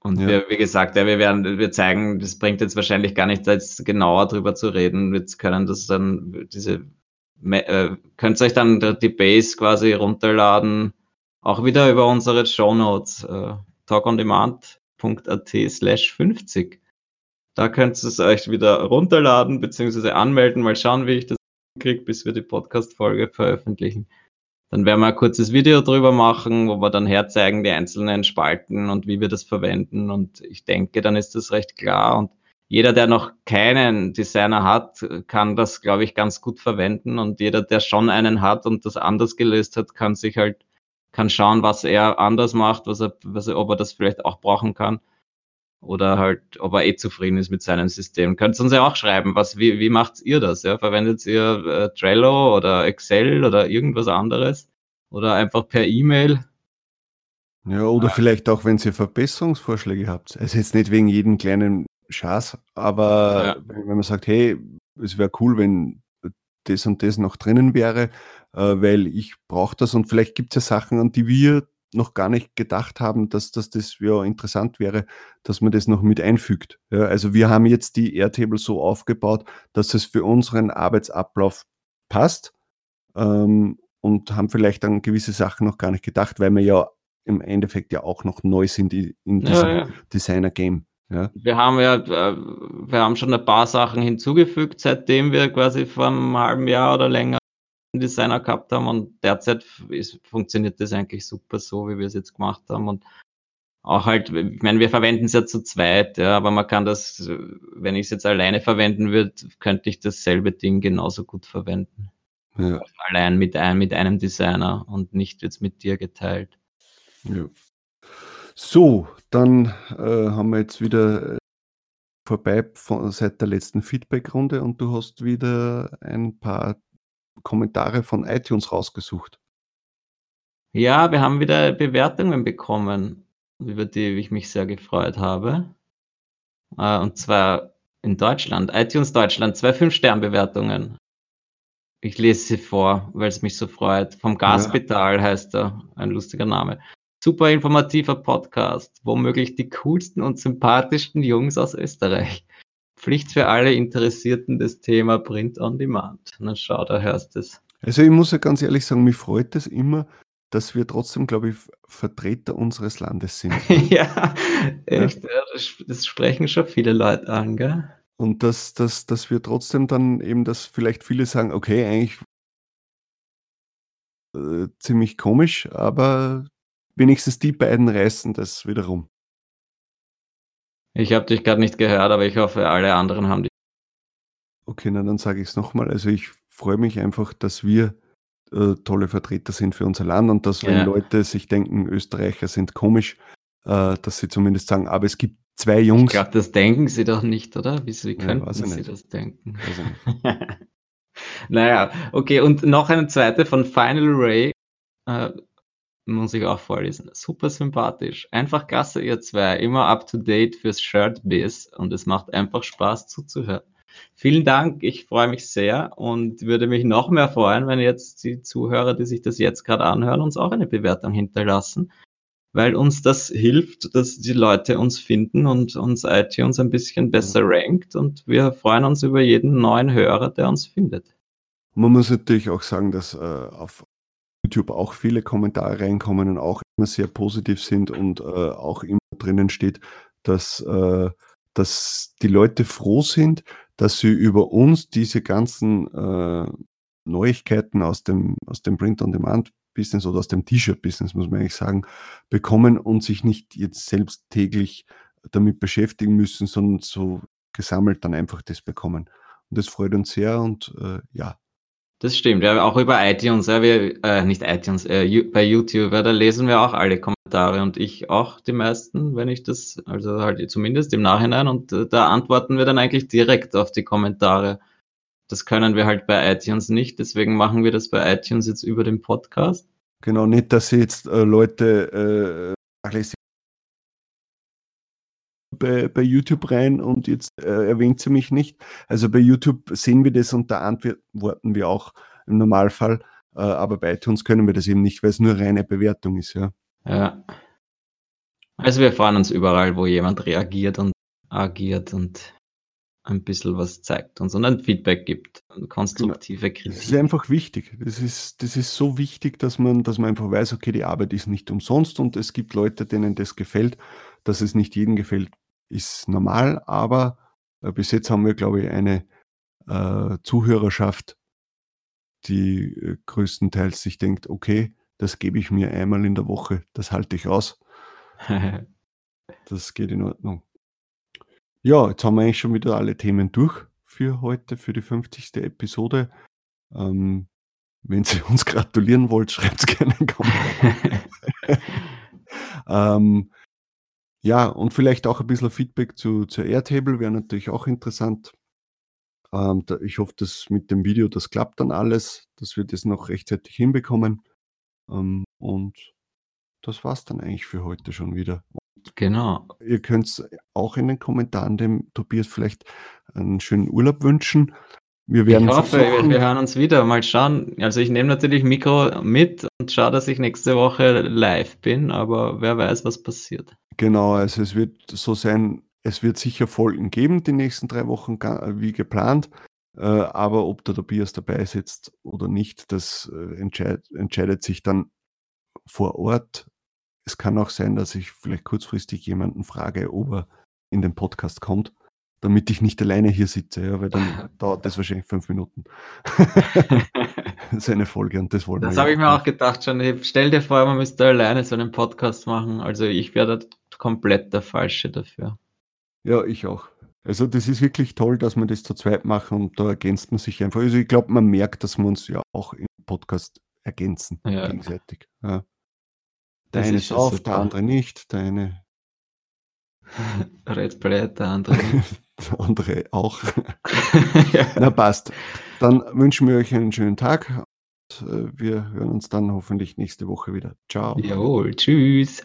Und ja. wir, wie gesagt, ja, wir werden, wir zeigen, das bringt jetzt wahrscheinlich gar nicht, jetzt genauer drüber zu reden. Wir können das dann, diese, äh, könnt ihr euch dann die Base quasi runterladen, auch wieder über unsere Show Notes, äh, talkondemand.at slash 50. Da könnt ihr es euch wieder runterladen, beziehungsweise anmelden, mal schauen, wie ich das kriege, bis wir die Podcast-Folge veröffentlichen. Dann werden wir ein kurzes Video drüber machen, wo wir dann herzeigen, die einzelnen Spalten und wie wir das verwenden. Und ich denke, dann ist das recht klar. Und jeder, der noch keinen Designer hat, kann das, glaube ich, ganz gut verwenden. Und jeder, der schon einen hat und das anders gelöst hat, kann sich halt, kann schauen, was er anders macht, was er, was er, ob er das vielleicht auch brauchen kann oder halt, ob er eh zufrieden ist mit seinem System. Könnt ihr uns ja auch schreiben, was, wie, wie macht ihr das? Ja? Verwendet ihr äh, Trello oder Excel oder irgendwas anderes? Oder einfach per E-Mail? Ja, oder ja. vielleicht auch, wenn ihr Verbesserungsvorschläge habt. Also jetzt nicht wegen jedem kleinen Schatz, aber ja. wenn man sagt, hey, es wäre cool, wenn das und das noch drinnen wäre, äh, weil ich brauche das und vielleicht gibt es ja Sachen, an die wir noch gar nicht gedacht haben, dass, dass das ja interessant wäre, dass man das noch mit einfügt. Ja, also wir haben jetzt die Airtable so aufgebaut, dass es für unseren Arbeitsablauf passt ähm, und haben vielleicht an gewisse Sachen noch gar nicht gedacht, weil wir ja im Endeffekt ja auch noch neu sind in diesem ja, ja. Designer-Game. Ja. Wir haben ja, äh, wir haben schon ein paar Sachen hinzugefügt, seitdem wir quasi vor einem halben Jahr oder länger Designer gehabt haben und derzeit ist, funktioniert das eigentlich super so, wie wir es jetzt gemacht haben und auch halt, ich meine, wir verwenden es ja zu zweit, ja, aber man kann das, wenn ich es jetzt alleine verwenden würde, könnte ich dasselbe Ding genauso gut verwenden. Ja. Allein mit, ein, mit einem Designer und nicht jetzt mit dir geteilt. Ja. So, dann äh, haben wir jetzt wieder äh, vorbei von, seit der letzten Feedback-Runde und du hast wieder ein paar Kommentare von iTunes rausgesucht. Ja, wir haben wieder Bewertungen bekommen, über die ich mich sehr gefreut habe. Äh, und zwar in Deutschland, iTunes Deutschland, zwei 5-Stern-Bewertungen. Ich lese sie vor, weil es mich so freut. Vom Gaspedal ja. heißt er, ein lustiger Name. Super informativer Podcast, womöglich die coolsten und sympathischsten Jungs aus Österreich. Pflicht für alle Interessierten das Thema Print on Demand. Na schau, da hörst du es. Also ich muss ja ganz ehrlich sagen, mich freut es immer, dass wir trotzdem, glaube ich, Vertreter unseres Landes sind. ja, echt. Ja. Das, das, sprechen schon viele Leute an, gell? Und dass, dass, dass wir trotzdem dann eben, dass vielleicht viele sagen, okay, eigentlich äh, ziemlich komisch, aber wenigstens die beiden reißen das wiederum. Ich habe dich gerade nicht gehört, aber ich hoffe, alle anderen haben dich. Okay, na dann sage ich es nochmal. Also ich freue mich einfach, dass wir äh, tolle Vertreter sind für unser Land und dass, wenn ja. Leute sich denken, Österreicher sind komisch, äh, dass sie zumindest sagen, aber es gibt zwei Jungs. Ich glaube, das denken sie doch nicht, oder? Wie, wie könnten ja, sie das denken? naja, okay, und noch eine zweite von Final Ray. Äh, muss ich auch vorlesen. Super sympathisch. Einfach klasse, ihr zwei. Immer up to date fürs Shirt-Biss und es macht einfach Spaß zuzuhören. Vielen Dank, ich freue mich sehr und würde mich noch mehr freuen, wenn jetzt die Zuhörer, die sich das jetzt gerade anhören, uns auch eine Bewertung hinterlassen, weil uns das hilft, dass die Leute uns finden und uns iTunes ein bisschen besser rankt und wir freuen uns über jeden neuen Hörer, der uns findet. Man muss natürlich auch sagen, dass äh, auf YouTube auch viele Kommentare reinkommen und auch immer sehr positiv sind und äh, auch immer drinnen steht, dass, äh, dass die Leute froh sind, dass sie über uns diese ganzen äh, Neuigkeiten aus dem, aus dem Print-on-Demand-Business oder aus dem T-Shirt-Business, muss man eigentlich sagen, bekommen und sich nicht jetzt selbst täglich damit beschäftigen müssen, sondern so gesammelt dann einfach das bekommen. Und das freut uns sehr und äh, ja, das stimmt, ja, auch über iTunes, ja, wir, äh, nicht iTunes, äh, bei YouTube, ja, da lesen wir auch alle Kommentare und ich auch die meisten, wenn ich das, also halt zumindest im Nachhinein und äh, da antworten wir dann eigentlich direkt auf die Kommentare. Das können wir halt bei iTunes nicht, deswegen machen wir das bei iTunes jetzt über den Podcast. Genau, nicht, dass sie jetzt äh, Leute äh, bei, bei YouTube rein und jetzt äh, erwähnt sie mich nicht. Also bei YouTube sehen wir das und da antworten wir auch im Normalfall. Äh, aber bei iTunes können wir das eben nicht, weil es nur reine Bewertung ist, ja. Ja. Also wir freuen uns überall, wo jemand reagiert und agiert und ein bisschen was zeigt uns und ein Feedback gibt, konstruktive genau. Kritik. Das ist einfach wichtig. Das ist, das ist so wichtig, dass man, dass man einfach weiß, okay, die Arbeit ist nicht umsonst und es gibt Leute, denen das gefällt. Dass es nicht jedem gefällt, ist normal, aber äh, bis jetzt haben wir, glaube ich, eine äh, Zuhörerschaft, die äh, größtenteils sich denkt, okay, das gebe ich mir einmal in der Woche, das halte ich aus. das geht in Ordnung. Ja, jetzt haben wir eigentlich schon wieder alle Themen durch für heute, für die 50. Episode. Ähm, wenn Sie uns gratulieren wollt, schreibt es gerne einen Kommentar. ähm, ja, und vielleicht auch ein bisschen Feedback zu, zur Airtable wäre natürlich auch interessant. Ähm, da, ich hoffe, dass mit dem Video das klappt dann alles, dass wir das noch rechtzeitig hinbekommen. Ähm, und das war es dann eigentlich für heute schon wieder. Genau. Ihr könnt auch in den Kommentaren dem Tobias vielleicht einen schönen Urlaub wünschen. Wir werden ich hoffe, versuchen, wir hören uns wieder. Mal schauen. Also ich nehme natürlich Mikro mit und schaue, dass ich nächste Woche live bin, aber wer weiß, was passiert. Genau, also es wird so sein, es wird sicher Folgen geben die nächsten drei Wochen, wie geplant. Äh, aber ob der Tobias dabei sitzt oder nicht, das äh, entscheid, entscheidet sich dann vor Ort es kann auch sein, dass ich vielleicht kurzfristig jemanden frage, ob er in den Podcast kommt, damit ich nicht alleine hier sitze, ja, weil dann dauert das wahrscheinlich fünf Minuten. Seine Folge und das wollen das wir. Das habe ich mir auch gedacht schon. Stell dir vor, man müsste alleine so einen Podcast machen. Also ich wäre da komplett der Falsche dafür. Ja, ich auch. Also das ist wirklich toll, dass wir das zu zweit machen und da ergänzt man sich einfach. Also ich glaube, man merkt, dass wir uns ja auch im Podcast ergänzen ja. gegenseitig. Ja. Der eine ist auf, der andere nicht, der eine Red Plate, der andere der andere auch. ja. Na passt. Dann wünschen wir euch einen schönen Tag. Und äh, wir hören uns dann hoffentlich nächste Woche wieder. Ciao. Jawohl, tschüss.